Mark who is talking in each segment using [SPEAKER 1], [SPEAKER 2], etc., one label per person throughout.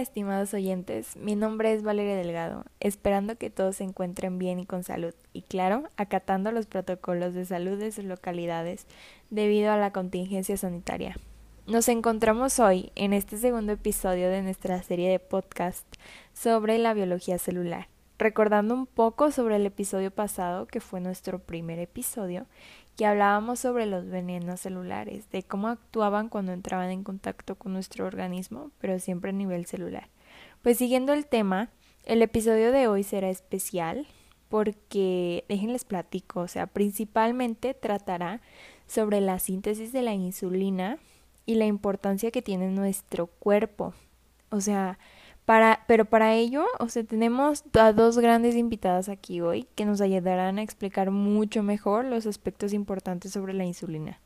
[SPEAKER 1] estimados oyentes. Mi nombre es Valeria Delgado, esperando que todos se encuentren bien y con salud, y claro, acatando los protocolos de salud de sus localidades debido a la contingencia sanitaria. Nos encontramos hoy en este segundo episodio de nuestra serie de podcast sobre la biología celular, recordando un poco sobre el episodio pasado, que fue nuestro primer episodio, que hablábamos sobre los venenos celulares, de cómo actuaban cuando entraban en contacto con nuestro organismo, pero siempre a nivel celular. Pues siguiendo el tema, el episodio de hoy será especial porque, déjenles platico, o sea, principalmente tratará sobre la síntesis de la insulina y la importancia que tiene nuestro cuerpo. O sea, para, pero para ello, o sea, tenemos a dos grandes invitadas aquí hoy que nos ayudarán a explicar mucho mejor los aspectos importantes sobre la insulina.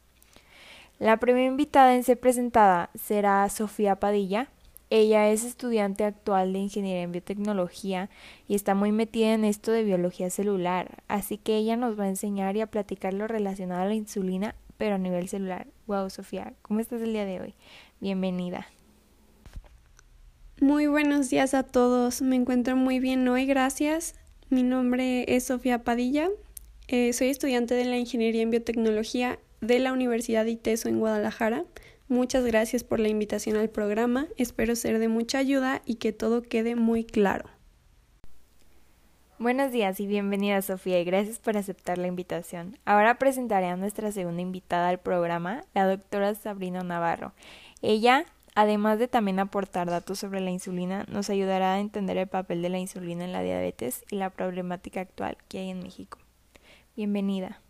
[SPEAKER 1] La primera invitada en ser presentada será Sofía Padilla. Ella es estudiante actual de Ingeniería en Biotecnología y está muy metida en esto de biología celular, así que ella nos va a enseñar y a platicar lo relacionado a la insulina, pero a nivel celular. Wow, Sofía, ¿cómo estás el día de hoy? Bienvenida.
[SPEAKER 2] Muy buenos días a todos. Me encuentro muy bien hoy, gracias. Mi nombre es Sofía Padilla. Eh, soy estudiante de la Ingeniería en Biotecnología de la Universidad de ITESO en Guadalajara. Muchas gracias por la invitación al programa. Espero ser de mucha ayuda y que todo quede muy claro.
[SPEAKER 1] Buenos días y bienvenida Sofía y gracias por aceptar la invitación. Ahora presentaré a nuestra segunda invitada al programa, la doctora Sabrina Navarro. Ella Además de también aportar datos sobre la insulina, nos ayudará a entender el papel de la insulina en la diabetes y la problemática actual que hay en México. Bienvenida.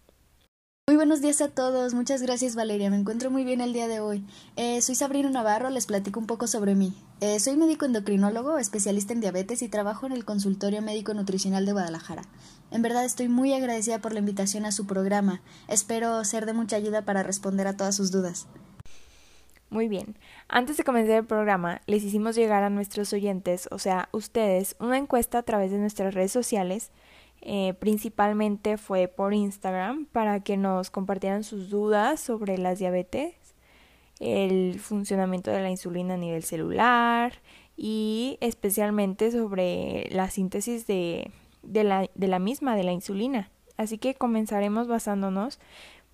[SPEAKER 3] Muy buenos días a todos, muchas gracias Valeria, me encuentro muy bien el día de hoy. Eh, soy Sabrina Navarro, les platico un poco sobre mí. Eh, soy médico endocrinólogo, especialista en diabetes y trabajo en el consultorio médico nutricional de Guadalajara. En verdad estoy muy agradecida por la invitación a su programa, espero ser de mucha ayuda para responder a todas sus dudas.
[SPEAKER 1] Muy bien. Antes de comenzar el programa, les hicimos llegar a nuestros oyentes, o sea, ustedes, una encuesta a través de nuestras redes sociales. Eh, principalmente fue por Instagram para que nos compartieran sus dudas sobre las diabetes, el funcionamiento de la insulina a nivel celular y especialmente sobre la síntesis de, la misma, de la insulina. Así que comenzaremos basándonos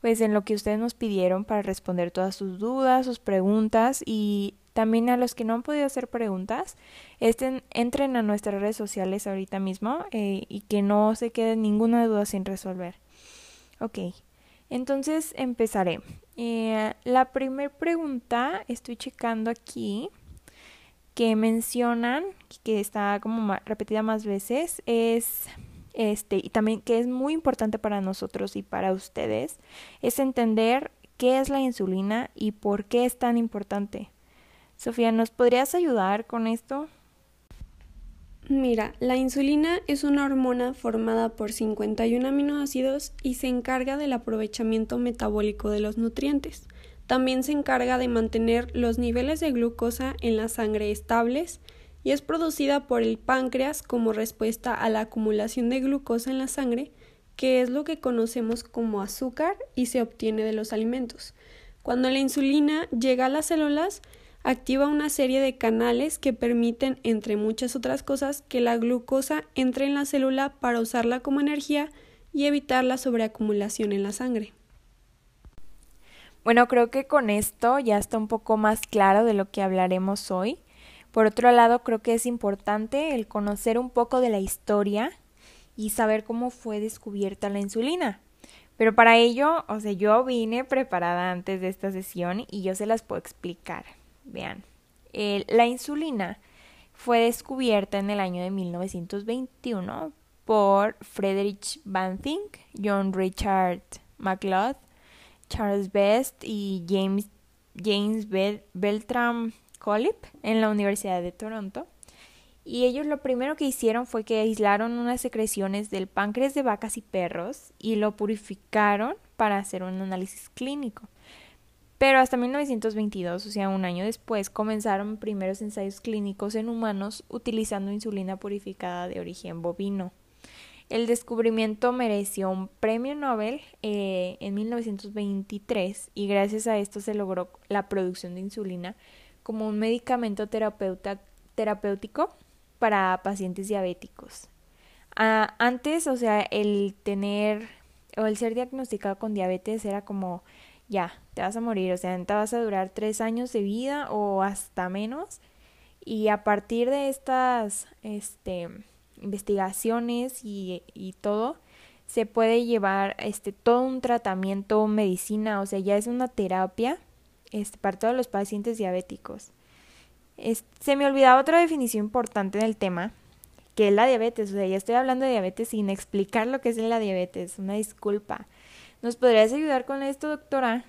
[SPEAKER 1] pues en lo que ustedes nos pidieron para responder todas sus dudas, sus preguntas y también a los que no han podido hacer preguntas, estén, entren a nuestras redes sociales ahorita mismo eh, y que no se quede ninguna duda sin resolver. Ok, entonces empezaré. Eh, la primera pregunta, estoy checando aquí, que mencionan, que está como repetida más veces, es este, y también que es muy importante para nosotros y para ustedes, es entender qué es la insulina y por qué es tan importante. Sofía, ¿nos podrías ayudar con esto?
[SPEAKER 2] Mira, la insulina es una hormona formada por 51 aminoácidos y se encarga del aprovechamiento metabólico de los nutrientes. También se encarga de mantener los niveles de glucosa en la sangre estables y es producida por el páncreas como respuesta a la acumulación de glucosa en la sangre, que es lo que conocemos como azúcar y se obtiene de los alimentos. Cuando la insulina llega a las células, activa una serie de canales que permiten, entre muchas otras cosas, que la glucosa entre en la célula para usarla como energía y evitar la sobreacumulación en la sangre.
[SPEAKER 1] Bueno, creo que con esto ya está un poco más claro de lo que hablaremos hoy. Por otro lado, creo que es importante el conocer un poco de la historia y saber cómo fue descubierta la insulina. Pero para ello, o sea, yo vine preparada antes de esta sesión y yo se las puedo explicar. Vean, la insulina fue descubierta en el año de 1921 por Friedrich Banting, John Richard McLeod, Charles Best y James, James Beltram Collip en la Universidad de Toronto. Y ellos lo primero que hicieron fue que aislaron unas secreciones del páncreas de vacas y perros y lo purificaron para hacer un análisis clínico. Pero hasta 1922, o sea, un año después, comenzaron primeros ensayos clínicos en humanos utilizando insulina purificada de origen bovino. El descubrimiento mereció un premio Nobel eh, en 1923 y gracias a esto se logró la producción de insulina como un medicamento terapeuta, terapéutico para pacientes diabéticos. Ah, antes, o sea, el tener o el ser diagnosticado con diabetes era como, ya, te vas a morir, o sea, te vas a durar tres años de vida o hasta menos. Y a partir de estas este, investigaciones y, y todo, se puede llevar este, todo un tratamiento, medicina, o sea, ya es una terapia este, para todos los pacientes diabéticos. se me olvidaba otra definición importante en el tema, que es la diabetes. O sea, ya estoy hablando de diabetes sin explicar lo que es la diabetes. Una disculpa. ¿Nos podrías ayudar con esto, doctora?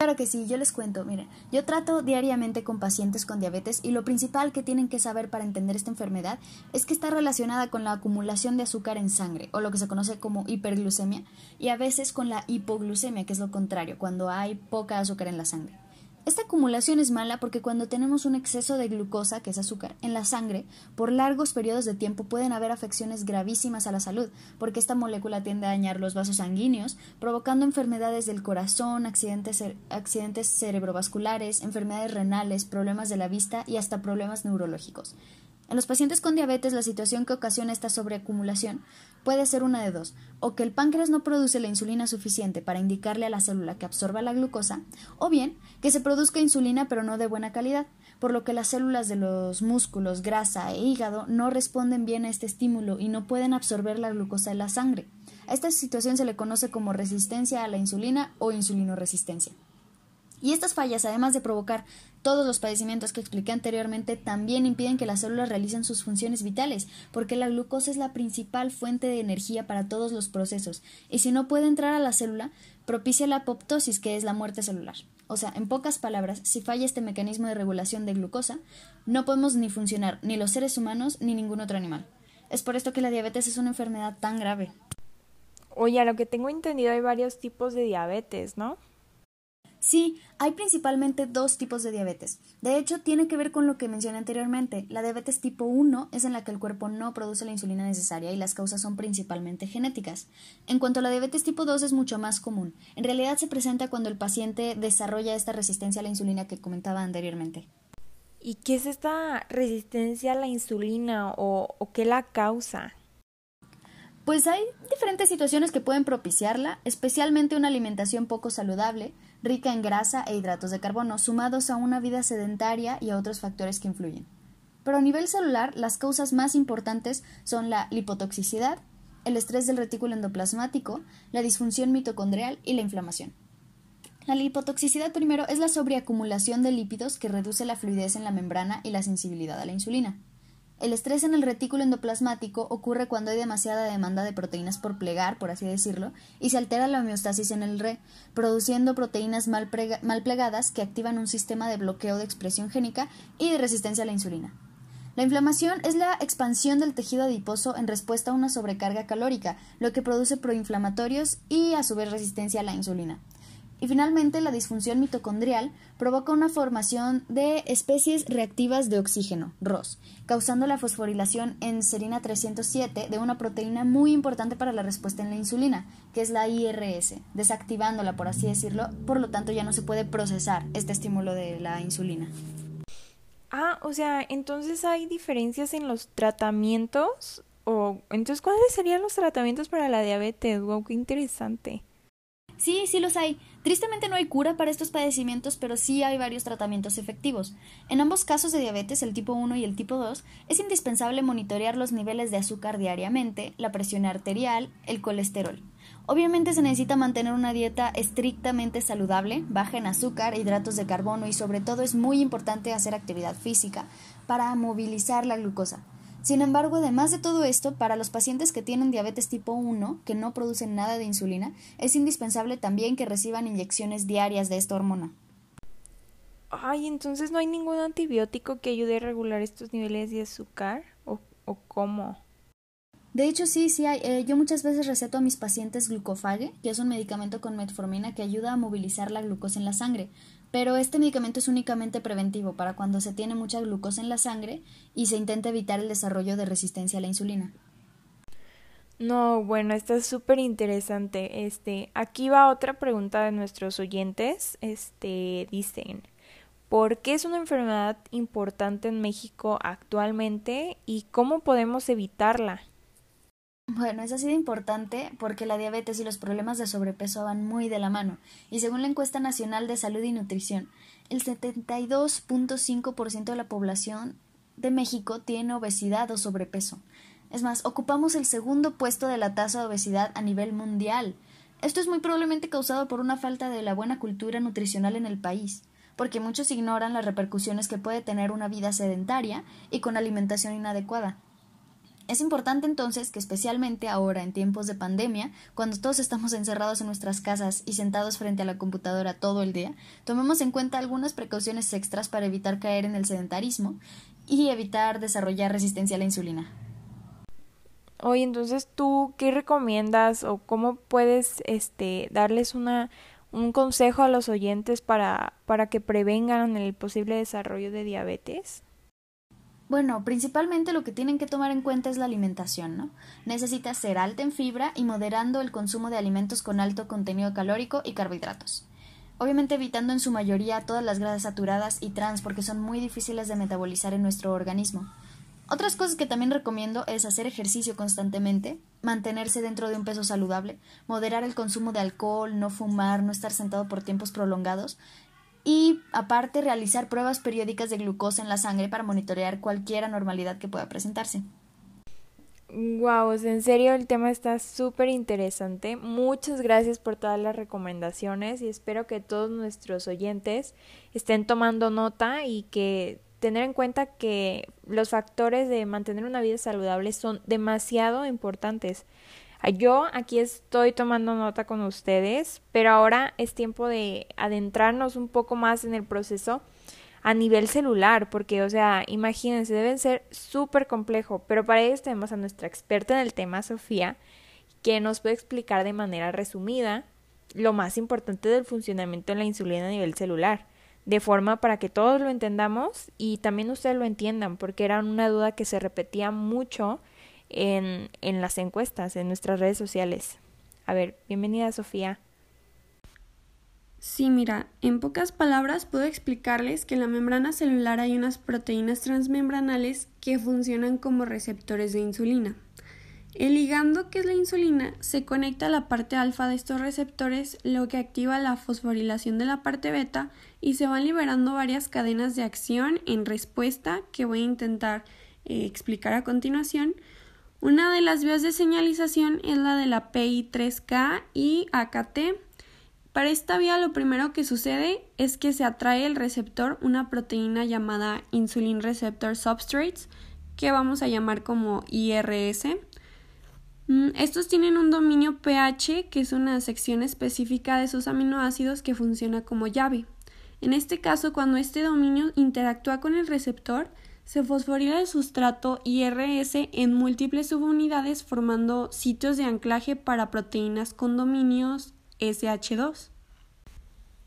[SPEAKER 3] Claro que sí, yo les cuento. Miren, yo trato diariamente con pacientes con diabetes y lo principal que tienen que saber para entender esta enfermedad es que está relacionada con la acumulación de azúcar en sangre o lo que se conoce como hiperglucemia y a veces con la hipoglucemia, que es lo contrario, cuando hay poca azúcar en la sangre. Esta acumulación es mala porque cuando tenemos un exceso de glucosa, que es azúcar, en la sangre, por largos periodos de tiempo pueden haber afecciones gravísimas a la salud, porque esta molécula tiende a dañar los vasos sanguíneos, provocando enfermedades del corazón, accidentes, cerebrovasculares, enfermedades renales, problemas de la vista y hasta problemas neurológicos. En los pacientes con diabetes, la situación que ocasiona esta sobreacumulación puede ser una de dos, o que el páncreas no produce la insulina suficiente para indicarle a la célula que absorba la glucosa, o bien que se produzca insulina pero no de buena calidad, por lo que las células de los músculos, grasa e hígado no responden bien a este estímulo y no pueden absorber la glucosa en la sangre. A esta situación se le conoce como resistencia a la insulina o insulinoresistencia. Y estas fallas, además de provocar todos los padecimientos que expliqué anteriormente, también impiden que las células realicen sus funciones vitales, porque la glucosa es la principal fuente de energía para todos los procesos, y si no puede entrar a la célula, propicia la apoptosis, que es la muerte celular. O sea, en pocas palabras, si falla este mecanismo de regulación de glucosa, no podemos ni funcionar ni los seres humanos ni ningún otro animal. Es por esto que la diabetes es una enfermedad tan grave.
[SPEAKER 1] Oye, a lo que tengo entendido hay varios tipos de diabetes, ¿no?
[SPEAKER 3] Sí, hay principalmente dos tipos de diabetes. De hecho, tiene que ver con lo que mencioné anteriormente. La diabetes tipo 1 es en la que el cuerpo no produce la insulina necesaria y las causas son principalmente genéticas. En cuanto a la diabetes tipo 2 es mucho más común. En realidad se presenta cuando el paciente desarrolla esta resistencia a la insulina que comentaba anteriormente.
[SPEAKER 1] ¿Y qué es esta resistencia a la insulina o, o qué la causa?
[SPEAKER 3] Pues hay diferentes situaciones que pueden propiciarla, especialmente una alimentación poco saludable, rica en grasa e hidratos de carbono, sumados a una vida sedentaria y a otros factores que influyen. Pero a nivel celular, las causas más importantes son la lipotoxicidad, el estrés del retículo endoplasmático, la disfunción mitocondrial y la inflamación. La lipotoxicidad primero es la sobreacumulación de lípidos que reduce la fluidez en la membrana y la sensibilidad a la insulina. El estrés en el retículo endoplasmático ocurre cuando hay demasiada demanda de proteínas por plegar, por así decirlo, y se altera la homeostasis en el RE, produciendo proteínas mal, plegadas que activan un sistema de bloqueo de expresión génica y de resistencia a la insulina. La inflamación es la expansión del tejido adiposo en respuesta a una sobrecarga calórica, lo que produce proinflamatorios y a su vez resistencia a la insulina. Y finalmente, la disfunción mitocondrial provoca una formación de especies reactivas de oxígeno, ROS, causando la fosforilación en serina 307 de una proteína muy importante para la respuesta en la insulina, que es la IRS, desactivándola, por así decirlo, por lo tanto ya no se puede procesar este estímulo de la insulina.
[SPEAKER 1] Ah, o sea, entonces hay diferencias en los tratamientos. O entonces, ¿cuáles serían los tratamientos para la diabetes? Wow, qué interesante.
[SPEAKER 3] Sí, sí los hay. Tristemente no hay cura para estos padecimientos, pero sí hay varios tratamientos efectivos. En ambos casos de diabetes, el tipo 1 y el tipo 2, es indispensable monitorear los niveles de azúcar diariamente, la presión arterial, el colesterol. Obviamente se necesita mantener una dieta estrictamente saludable, baja en azúcar, hidratos de carbono y sobre todo es muy importante hacer actividad física para movilizar la glucosa. Sin embargo, además de todo esto, para los pacientes que tienen diabetes tipo 1, que no producen nada de insulina, es indispensable también que reciban inyecciones diarias de esta hormona.
[SPEAKER 1] Ay, entonces no hay ningún antibiótico que ayude a regular estos niveles de azúcar o, o cómo?
[SPEAKER 3] De hecho, sí, sí hay. Eh, yo muchas veces receto a mis pacientes glucofage, que es un medicamento con metformina que ayuda a movilizar la glucosa en la sangre. Pero este medicamento es únicamente preventivo para cuando se tiene mucha glucosa en la sangre y se intenta evitar el desarrollo de resistencia a la insulina.
[SPEAKER 1] No, bueno, esto es súper interesante. Este, aquí va otra pregunta de nuestros oyentes. Este, dicen, ¿Por qué es una enfermedad importante en México actualmente y cómo podemos evitarla?
[SPEAKER 3] Bueno, es así de importante porque la diabetes y los problemas de sobrepeso van muy de la mano, y según la encuesta nacional de salud y nutrición, el 72.5% de la población de México tiene obesidad o sobrepeso. Es más, ocupamos el segundo puesto de la tasa de obesidad a nivel mundial. Esto es muy probablemente causado por una falta de la buena cultura nutricional en el país porque muchos ignoran las repercusiones que puede tener una vida sedentaria y con alimentación inadecuada. Es importante entonces que especialmente ahora en tiempos de pandemia, cuando todos estamos encerrados en nuestras casas y sentados frente a la computadora todo el día, tomemos en cuenta algunas precauciones extras para evitar caer en el sedentarismo y evitar desarrollar resistencia a la insulina.
[SPEAKER 1] Oye, entonces tú qué recomiendas o cómo puedes este darles una un consejo a los oyentes para, para que prevengan el posible desarrollo de diabetes?
[SPEAKER 3] Bueno, principalmente lo que tienen que tomar en cuenta es la alimentación, ¿no? Necesita ser alta en fibra y moderando el consumo de alimentos con alto contenido calórico y carbohidratos. Obviamente evitando en su mayoría todas las grasas saturadas y trans porque son muy difíciles de metabolizar en nuestro organismo. Otras cosas que también recomiendo es hacer ejercicio constantemente, mantenerse dentro de un peso saludable, moderar el consumo de alcohol, no fumar, no estar sentado por tiempos prolongados y aparte realizar pruebas periódicas de glucosa en la sangre para monitorear cualquier anormalidad que pueda presentarse.
[SPEAKER 1] Wow, en serio el tema está súper interesante. Muchas gracias por todas las recomendaciones y espero que todos nuestros oyentes estén tomando nota y que tener en cuenta que los factores de mantener una vida saludable son demasiado importantes. Yo aquí estoy tomando nota con ustedes, pero ahora es tiempo de adentrarnos un poco más en el proceso a nivel celular, porque, o sea, imagínense, deben ser súper complejo, pero para ello tenemos a nuestra experta en el tema, Sofía, que nos puede explicar de manera resumida lo más importante del funcionamiento de la insulina a nivel celular de forma para que todos lo entendamos y también ustedes lo entiendan, porque era una duda que se repetía mucho en, en las encuestas, en nuestras redes sociales. A ver, bienvenida Sofía.
[SPEAKER 2] Sí, mira, en pocas palabras puedo explicarles que en la membrana celular hay unas proteínas transmembranales que funcionan como receptores de insulina. El ligando, que es la insulina, se conecta a la parte alfa de estos receptores, lo que activa la fosforilación de la parte beta y se van liberando varias cadenas de acción en respuesta que voy a intentar eh, explicar a continuación. Una de las vías de señalización es la de la PI3K y AKT. Para esta vía lo primero que sucede es que se atrae el receptor una proteína llamada Insulin Receptor Substrates, que vamos a llamar como IRS. Mm, estos tienen un dominio pH, que es una sección específica de sus aminoácidos que funciona como llave. En este caso, cuando este dominio interactúa con el receptor, se fosforila el sustrato IRS en múltiples subunidades formando sitios de anclaje para proteínas con dominios SH2.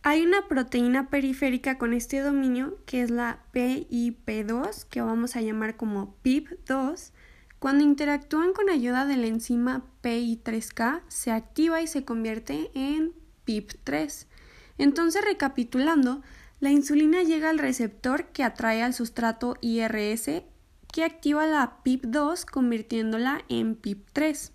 [SPEAKER 2] Hay una proteína periférica con este dominio que es la PIP2, que vamos a llamar como PIP2, cuando interactúan con ayuda de la enzima PI3K, se activa y se convierte en PIP3. Entonces, recapitulando, la insulina llega al receptor que atrae al sustrato IRS que activa la PIP2 convirtiéndola en PIP3.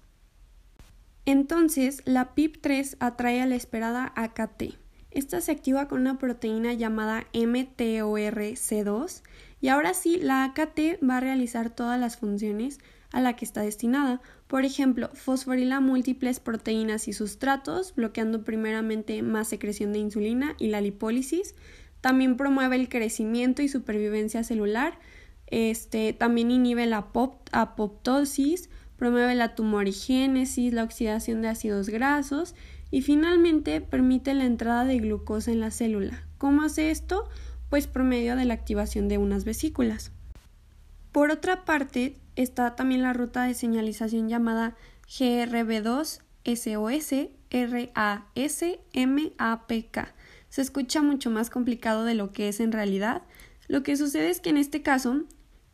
[SPEAKER 2] Entonces, la PIP3 atrae a la esperada AKT. Esta se activa con una proteína llamada MTORC2 y ahora sí, la AKT va a realizar todas las funciones a la que está destinada. Por ejemplo, fosforila múltiples proteínas y sustratos, bloqueando primeramente más secreción de insulina y la lipólisis. También promueve el crecimiento y supervivencia celular. Este, también inhibe la apoptosis, promueve la tumorigénesis, la oxidación de ácidos grasos y finalmente permite la entrada de glucosa en la célula. ¿Cómo hace esto? Pues por medio de la activación de unas vesículas. Por otra parte, está también la ruta de señalización llamada GRB2 SOS RASMAPK. Se escucha mucho más complicado de lo que es en realidad. Lo que sucede es que en este caso,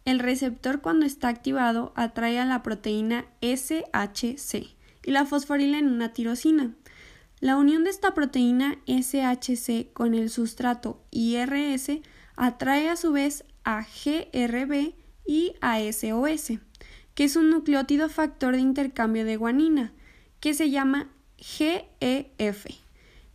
[SPEAKER 2] el receptor cuando está activado atrae a la proteína SHC y la fosforila en una tirosina. La unión de esta proteína SHC con el sustrato IRS atrae a su vez a GRB y a SOS, que es un nucleótido factor de intercambio de guanina, que se llama GEF.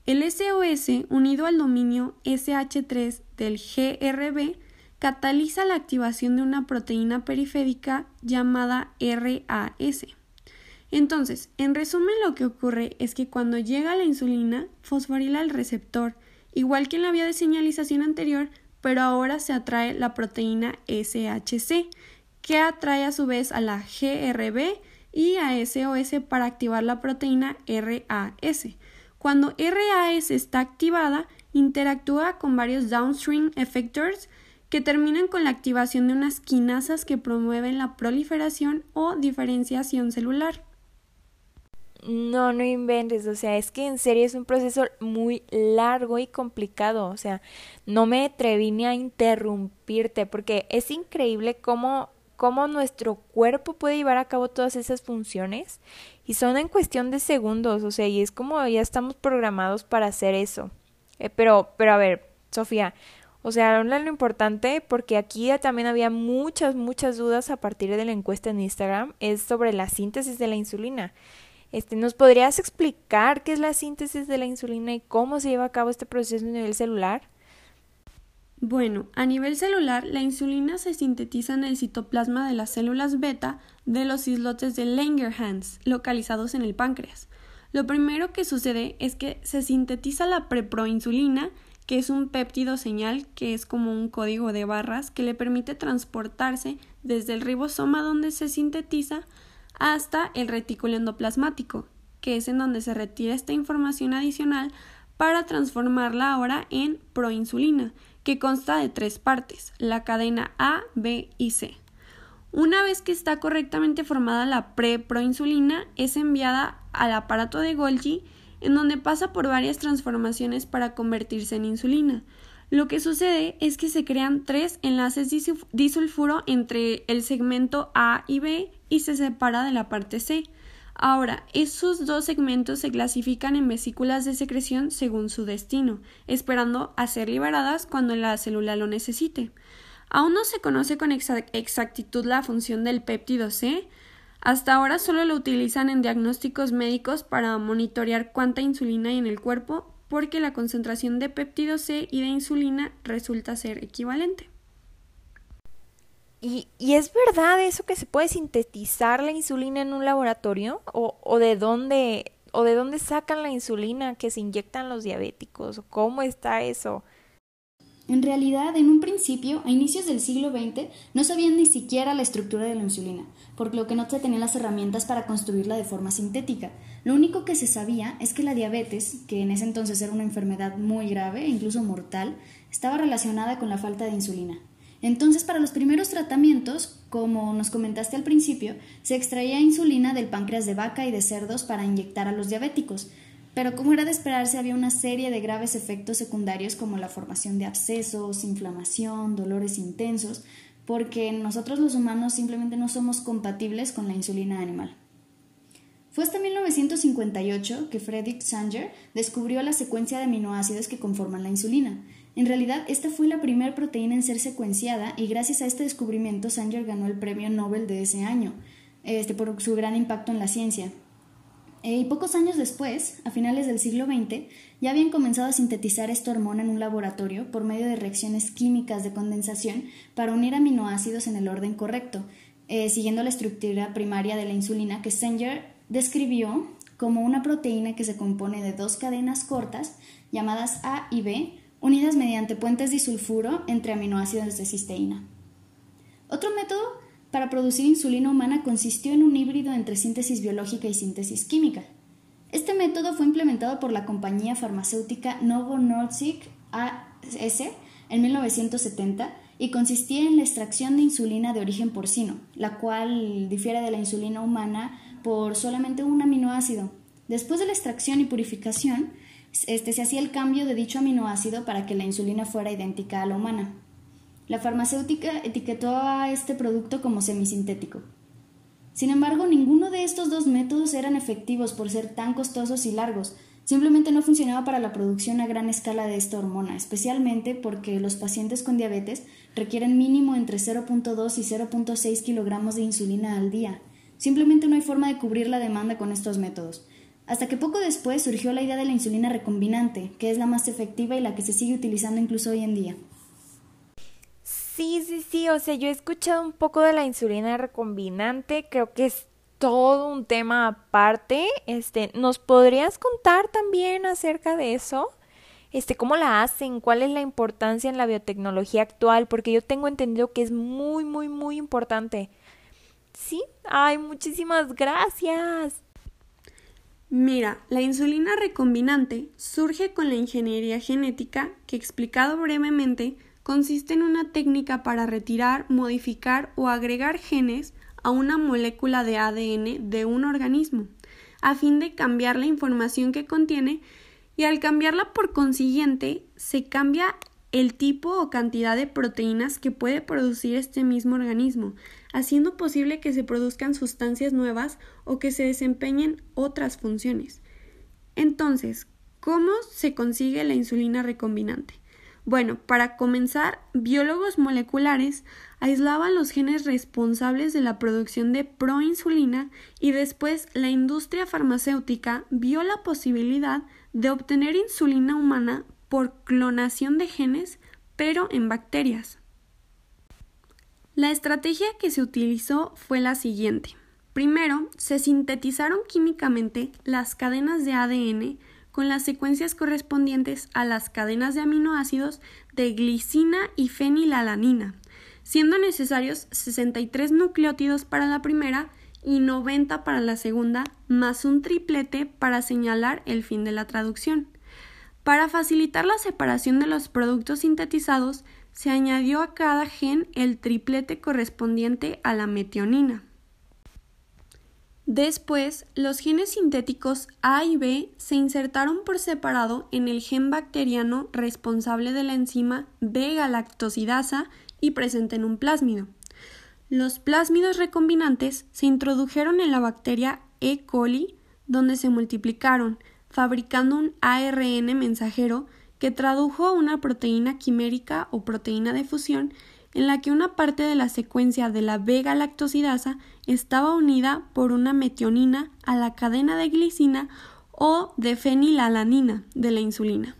[SPEAKER 2] El SOS, unido al dominio SH3 del GRB, cataliza la activación de una proteína periférica llamada RAS. Entonces, en resumen lo que ocurre es que cuando llega la insulina, fosforila el receptor, igual que en la vía de señalización anterior, pero ahora se atrae la proteína SHC, que atrae a su vez a la GRB y a SOS para activar la proteína RAS. Cuando RAS está activada, interactúa con varios downstream effectors que terminan con la activación de unas quinasas que promueven la proliferación o diferenciación celular.
[SPEAKER 1] No, no inventes, o sea, es que en serio es un proceso muy largo y complicado, o sea, no me atreví ni a interrumpirte porque es increíble cómo, cómo nuestro cuerpo puede llevar a cabo todas esas funciones y son en cuestión de segundos, o sea, y es como ya estamos programados para hacer eso. Eh, pero, pero a ver, Sofía, o sea, habla lo importante porque aquí también había muchas, muchas dudas a partir de la encuesta en Instagram, es sobre la síntesis de la insulina. Este, ¿Nos podrías explicar qué es la síntesis de la insulina y cómo se lleva a cabo este proceso a nivel celular?
[SPEAKER 2] Bueno, a nivel celular, la insulina se sintetiza en el citoplasma de las células beta de los islotes de Langerhans, localizados en el páncreas. Lo primero que sucede es que se sintetiza la preproinsulina, que es un péptido señal que es como un código de barras que le permite transportarse desde el ribosoma donde se sintetiza hasta el retículo endoplasmático, que es en donde se retira esta información adicional para transformarla ahora en proinsulina, que consta de tres partes, la cadena A, B y C. Una vez que está correctamente formada la pre-proinsulina, es enviada al aparato de Golgi, en donde pasa por varias transformaciones para convertirse en insulina. Lo que sucede es que se crean tres enlaces disulfuro entre el segmento A y B y se separa de la parte C. Ahora, esos dos segmentos se clasifican en vesículas de secreción según su destino, esperando a ser liberadas cuando la célula lo necesite. Aún no se conoce con exactitud la función del péptido C. Hasta ahora solo lo utilizan en diagnósticos médicos para monitorear cuánta insulina hay en el cuerpo, porque la concentración de péptido C y de insulina resulta ser equivalente.
[SPEAKER 1] ¿Y, ¿Y, es verdad eso que se puede sintetizar la insulina en un laboratorio? ¿O, o, de dónde, ¿O de dónde sacan la insulina que se inyectan los diabéticos? ¿Cómo está eso?
[SPEAKER 3] En realidad, en un principio, a inicios del siglo XX, no sabían ni siquiera la estructura de la insulina, por lo que no se tenían las herramientas para construirla de forma sintética. Lo único que se sabía es que la diabetes, que en ese entonces era una enfermedad muy grave e incluso mortal, estaba relacionada con la falta de insulina. Entonces, para los primeros tratamientos, como nos comentaste al principio, se extraía insulina del páncreas de vaca y de cerdos para inyectar a los diabéticos, pero como era de esperarse había una serie de graves efectos secundarios como la formación de abscesos, inflamación, dolores intensos, porque nosotros los humanos simplemente no somos compatibles con la insulina animal. Fue hasta 1958 que Frederick Sanger descubrió la secuencia de aminoácidos que conforman la insulina, en realidad, esta fue la primera proteína en ser secuenciada y gracias a este descubrimiento Sanger ganó el premio Nobel de ese año, este, por su gran impacto en la ciencia. Eh, y pocos años después, a finales del siglo XX, ya habían comenzado a sintetizar esta hormona en un laboratorio por medio de reacciones químicas de condensación para unir aminoácidos en el orden correcto, eh, siguiendo la estructura primaria de la insulina que Sanger describió como una proteína que se compone de dos cadenas cortas llamadas A y B, unidas mediante puentes disulfuro entre aminoácidos de cisteína. Otro método para producir insulina humana consistió en un híbrido entre síntesis biológica y síntesis química. Este método fue implementado por la compañía farmacéutica Novo Nordisk AS en 1970 y consistía en la extracción de insulina de origen porcino, la cual difiere de la insulina humana por solamente un aminoácido. Después de la extracción y purificación, este, se hacía el cambio de dicho aminoácido para que la insulina fuera idéntica a la humana. La farmacéutica etiquetó a este producto como semisintético. Sin embargo, ninguno de estos dos métodos eran efectivos por ser tan costosos y largos. Simplemente no funcionaba para la producción a gran escala de esta hormona, especialmente porque los pacientes con diabetes requieren mínimo entre 0.2 y 0.6 kilogramos de insulina al día. Simplemente no hay forma de cubrir la demanda con estos métodos. Hasta que poco después surgió la idea de la insulina recombinante, que es la más efectiva y la que se sigue utilizando incluso hoy en día.
[SPEAKER 1] Sí, sí, sí, o sea, yo he escuchado un poco de la insulina recombinante, creo que es todo un tema aparte. Este, ¿nos podrías contar también acerca de eso? Este, ¿cómo la hacen? ¿Cuál es la importancia en la biotecnología actual? Porque yo tengo entendido que es muy, muy, muy importante. Sí, ay, muchísimas gracias.
[SPEAKER 2] Mira, la insulina recombinante surge con la ingeniería genética que explicado brevemente consiste en una técnica para retirar, modificar o agregar genes a una molécula de ADN de un organismo, a fin de cambiar la información que contiene y al cambiarla por consiguiente se cambia el tipo o cantidad de proteínas que puede producir este mismo organismo, haciendo posible que se produzcan sustancias nuevas o que se desempeñen otras funciones. Entonces, ¿cómo se consigue la insulina recombinante? Bueno, para comenzar, biólogos moleculares aislaban los genes responsables de la producción de proinsulina y después la industria farmacéutica vio la posibilidad de obtener insulina humana por clonación de genes, pero en bacterias. La estrategia que se utilizó fue la siguiente. Primero, se sintetizaron químicamente las cadenas de ADN con las secuencias correspondientes a las cadenas de aminoácidos de glicina y fenilalanina, siendo necesarios 63 nucleótidos para la primera y 90 para la segunda, más un triplete para señalar el fin de la traducción. Para facilitar la separación de los productos sintetizados, se añadió a cada gen el triplete correspondiente a la metionina. Después, los genes sintéticos A y B se insertaron por separado en el gen bacteriano responsable de la enzima B-galactosidasa y presente en un plásmido. Los plásmidos recombinantes se introdujeron en la bacteria E. coli, donde se multiplicaron, fabricando un ARN mensajero que tradujo una proteína quimérica o proteína de fusión en la que una parte de la secuencia de la beta-lactosidasa estaba unida por una metionina a la cadena de glicina o de fenilalanina de la insulina.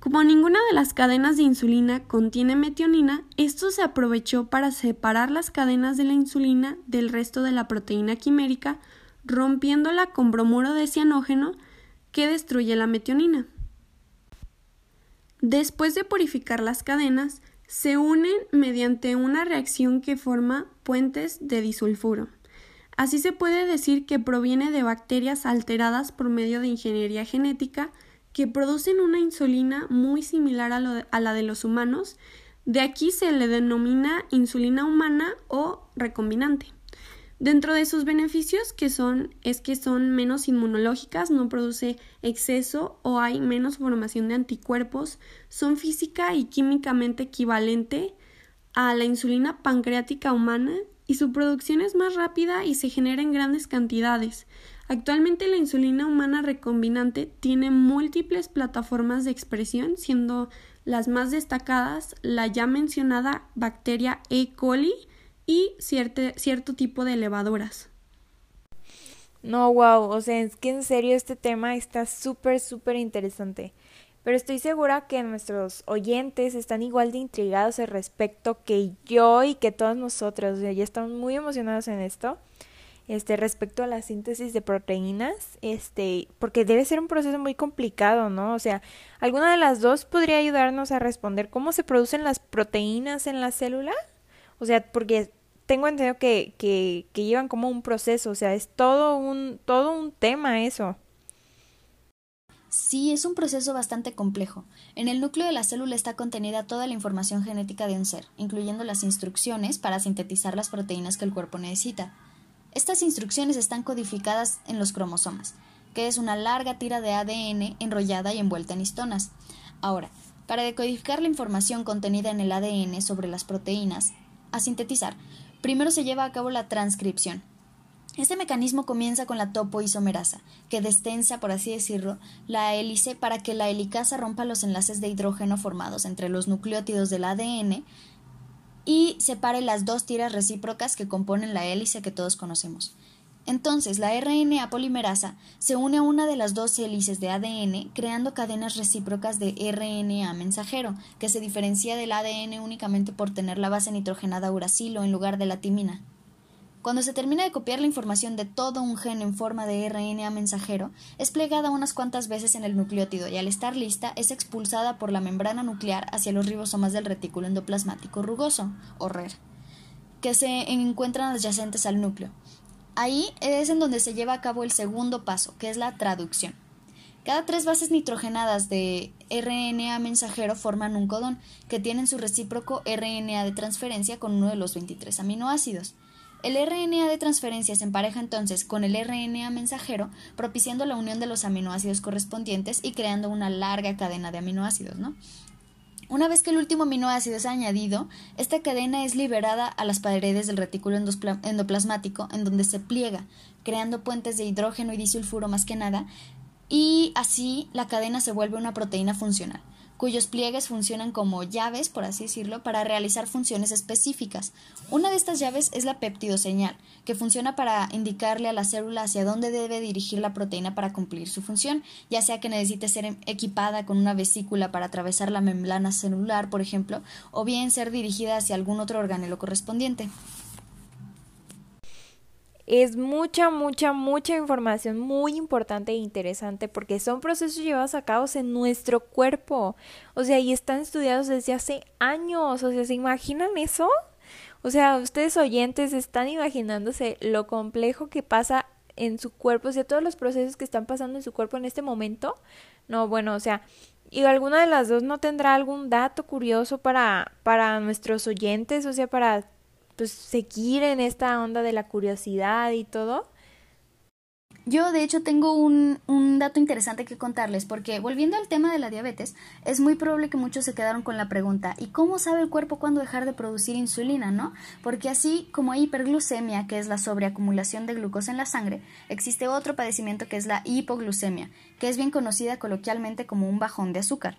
[SPEAKER 2] Como ninguna de las cadenas de insulina contiene metionina, esto se aprovechó para separar las cadenas de la insulina del resto de la proteína quimérica, rompiéndola con bromuro de cianógeno que destruye la metionina. Después de purificar las cadenas, se unen mediante una reacción que forma puentes de disulfuro. Así se puede decir que proviene de bacterias alteradas por medio de ingeniería genética que producen una insulina muy similar a, la de los humanos. De aquí se le denomina insulina humana o recombinante. Dentro de sus beneficios que son es que son menos inmunológicas, no produce exceso o hay menos formación de anticuerpos, son física y químicamente equivalente a la insulina pancreática humana y su producción es más rápida y se genera en grandes cantidades. Actualmente la insulina humana recombinante tiene múltiples plataformas de expresión, siendo las más destacadas la ya mencionada bacteria E. coli, y cierto, cierto tipo de elevadoras.
[SPEAKER 1] No, wow, o sea, es que en serio este tema está súper, súper interesante. Pero estoy segura que nuestros oyentes están igual de intrigados al respecto que yo y que todos nosotros. O sea, ya estamos muy emocionados en esto. Este, respecto a la síntesis de proteínas, este, porque debe ser un proceso muy complicado, ¿no? O sea, ¿alguna de las dos podría ayudarnos a responder cómo se producen las proteínas en la célula? O sea, porque tengo entendido que, que, llevan como un proceso, o sea, es todo un, todo un tema eso.
[SPEAKER 3] Sí, es un proceso bastante complejo. En el núcleo de la célula está contenida toda la información genética de un ser, incluyendo las instrucciones para sintetizar las proteínas que el cuerpo necesita. Estas instrucciones están codificadas en los cromosomas, que es una larga tira de ADN enrollada y envuelta en histonas. Ahora, para decodificar la información contenida en el ADN sobre las proteínas, a sintetizar, Primero se lleva a cabo la transcripción. Este mecanismo comienza con la topoisomerasa, que destensa, por así decirlo, la hélice para que la helicasa rompa los enlaces de hidrógeno formados entre los nucleótidos del ADN y separe las dos tiras recíprocas que componen la hélice que todos conocemos. Entonces, la RNA polimerasa se une a una de las dos hélices de ADN, creando cadenas recíprocas de RNA mensajero, que se diferencia del ADN únicamente por tener la base nitrogenada uracilo en lugar de la timina. Cuando se termina de copiar la información de todo un gen en forma de RNA mensajero, es plegada unas cuantas veces en el nucleótido y al estar lista es expulsada por la membrana nuclear hacia los ribosomas del retículo endoplasmático rugoso, o RER, que se encuentran adyacentes al núcleo. Ahí es en donde se lleva a cabo el segundo paso, que es la traducción. Cada tres bases nitrogenadas de RNA mensajero forman un codón, que tienen su recíproco RNA de transferencia con uno de los 23 aminoácidos. El RNA de transferencia se empareja entonces con el RNA mensajero, propiciando la unión de los aminoácidos correspondientes y creando una larga cadena de aminoácidos, ¿no? Una vez que el último aminoácido es añadido, esta cadena es liberada a las paredes del retículo endoplasmático, en donde se pliega, creando puentes de hidrógeno y disulfuro más que nada, y así la cadena se vuelve una proteína funcional cuyos pliegues funcionan como llaves, por así decirlo, para realizar funciones específicas. Una de estas llaves es la peptidoseñal, que funciona para indicarle a la célula hacia dónde debe dirigir la proteína para cumplir su función, ya sea que necesite ser equipada con una vesícula para atravesar la membrana celular, por ejemplo, o bien ser dirigida hacia algún otro organelo correspondiente
[SPEAKER 1] es mucha, mucha, mucha información muy importante e interesante porque son procesos llevados a cabo en nuestro cuerpo. O sea, y están estudiados desde hace años. O sea, ¿se imaginan eso? O sea, ustedes oyentes están imaginándose lo complejo que pasa en su cuerpo, o sea, todos los procesos que están pasando en su cuerpo en este momento. No, bueno, o sea, y alguna de las dos no tendrá algún dato curioso para para nuestros oyentes, o sea, para pues seguir en esta onda de la curiosidad y todo.
[SPEAKER 3] Yo, de hecho, tengo un, un, dato interesante que contarles, porque volviendo al tema de la diabetes, es muy probable que muchos se quedaron con la pregunta, ¿y cómo sabe el cuerpo cuándo dejar de producir insulina, no? Porque así como hay hiperglucemia, que es la sobreacumulación de glucosa en la sangre, existe otro padecimiento que es la hipoglucemia, que es bien conocida coloquialmente como un bajón de azúcar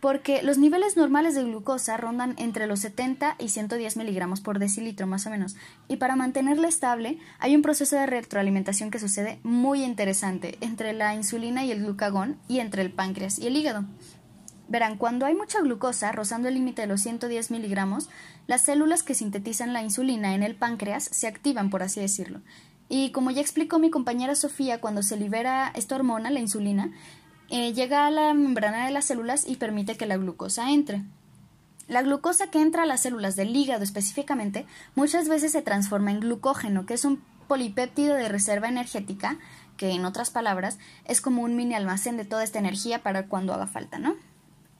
[SPEAKER 3] porque los niveles normales de glucosa rondan entre los 70 y 110 miligramos por decilitro más o menos, y para mantenerla estable hay un proceso de retroalimentación que sucede muy interesante entre la insulina y el glucagón y entre el páncreas y el hígado. Verán, cuando hay mucha glucosa, rozando el límite de los 110 miligramos, las células que sintetizan la insulina en el páncreas se activan, por así decirlo. Y como ya explicó mi compañera Sofía, cuando se libera esta hormona, la insulina, eh, llega a la membrana de las células y permite que la glucosa entre. La glucosa que entra a las células del hígado específicamente muchas veces se transforma en glucógeno, que es un polipéptido de reserva energética, que en otras palabras es como un mini almacén de toda esta energía para cuando haga falta, ¿no?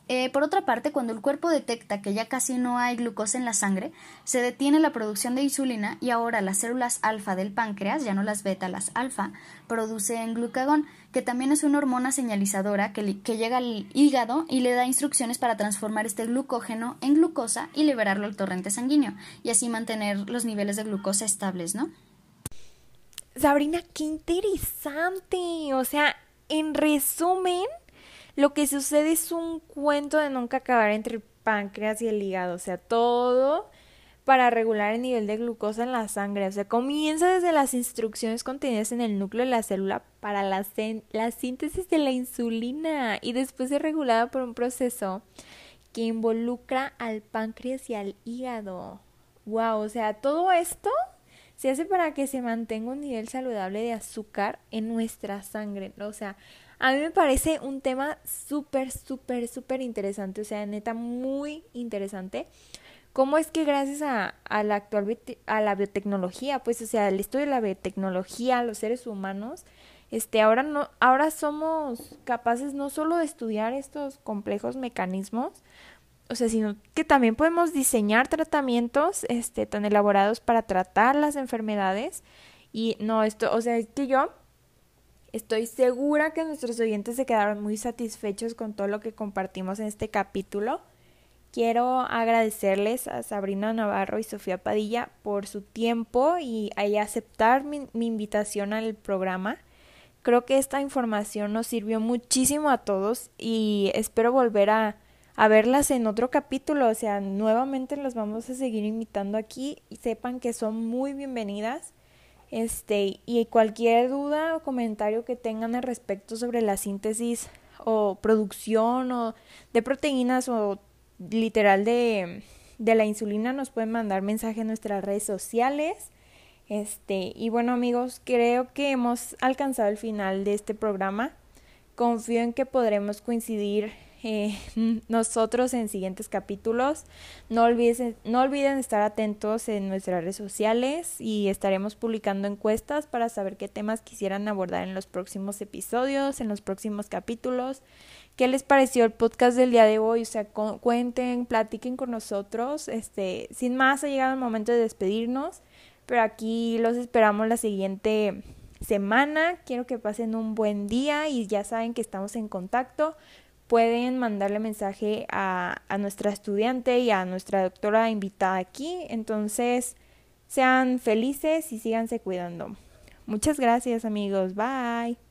[SPEAKER 3] Eh, por otra parte, cuando el cuerpo detecta que ya casi no hay glucosa en la sangre, se detiene la producción de insulina y ahora las células alfa del páncreas, ya no las beta, las alfa, producen glucagón, que también es una hormona señalizadora que, que llega al hígado y le da instrucciones para transformar este glucógeno en glucosa y liberarlo al torrente sanguíneo, y así mantener los niveles de glucosa estables, ¿no?
[SPEAKER 1] Sabrina, qué interesante. O sea, en resumen, lo que sucede es un cuento de nunca acabar entre el páncreas y el hígado, o sea, todo para regular el nivel de glucosa en la sangre. O sea, comienza desde las instrucciones contenidas en el núcleo de la célula para la, la síntesis de la insulina y después es regulada por un proceso que involucra al páncreas y al hígado. Wow, o sea, todo esto se hace para que se mantenga un nivel saludable de azúcar en nuestra sangre, o sea, a mí me parece un tema súper, súper, súper interesante, o sea, neta, muy interesante. ¿Cómo es que gracias a, a la actual a la biotecnología, pues, o sea, el estudio de la biotecnología, los seres humanos, este, ahora no, ahora somos capaces no solo de estudiar estos complejos mecanismos, o sea, sino que también podemos diseñar tratamientos, este, tan elaborados para tratar las enfermedades. Y no, esto, o sea, es que yo Estoy segura que nuestros oyentes se quedaron muy satisfechos con todo lo que compartimos en este capítulo. Quiero agradecerles a Sabrina Navarro y Sofía Padilla por su tiempo y aceptar mi, mi invitación al programa. Creo que esta información nos sirvió muchísimo a todos y espero volver a, a verlas en otro capítulo. O sea, nuevamente las vamos a seguir invitando aquí y sepan que son muy bienvenidas. Este, y cualquier duda o comentario que tengan al respecto sobre la síntesis o producción o de proteínas o literal de, de la insulina nos pueden mandar mensaje en nuestras redes sociales. Este, y bueno amigos, creo que hemos alcanzado el final de este programa. Confío en que podremos coincidir eh, nosotros en siguientes capítulos. No, olviden, no olviden estar atentos en nuestras redes sociales y estaremos publicando encuestas para saber qué temas quisieran abordar en los próximos episodios, en los próximos capítulos. ¿Qué les pareció el podcast del día de hoy? O sea, cuenten, platiquen con nosotros. Este, sin más, ha llegado el momento de despedirnos, pero aquí los esperamos la siguiente semana. Quiero que pasen un buen día y ya saben que estamos en contacto. Pueden mandarle mensaje a, a nuestra estudiante y a nuestra doctora invitada aquí. Entonces, sean felices y síganse cuidando. Muchas gracias amigos. Bye.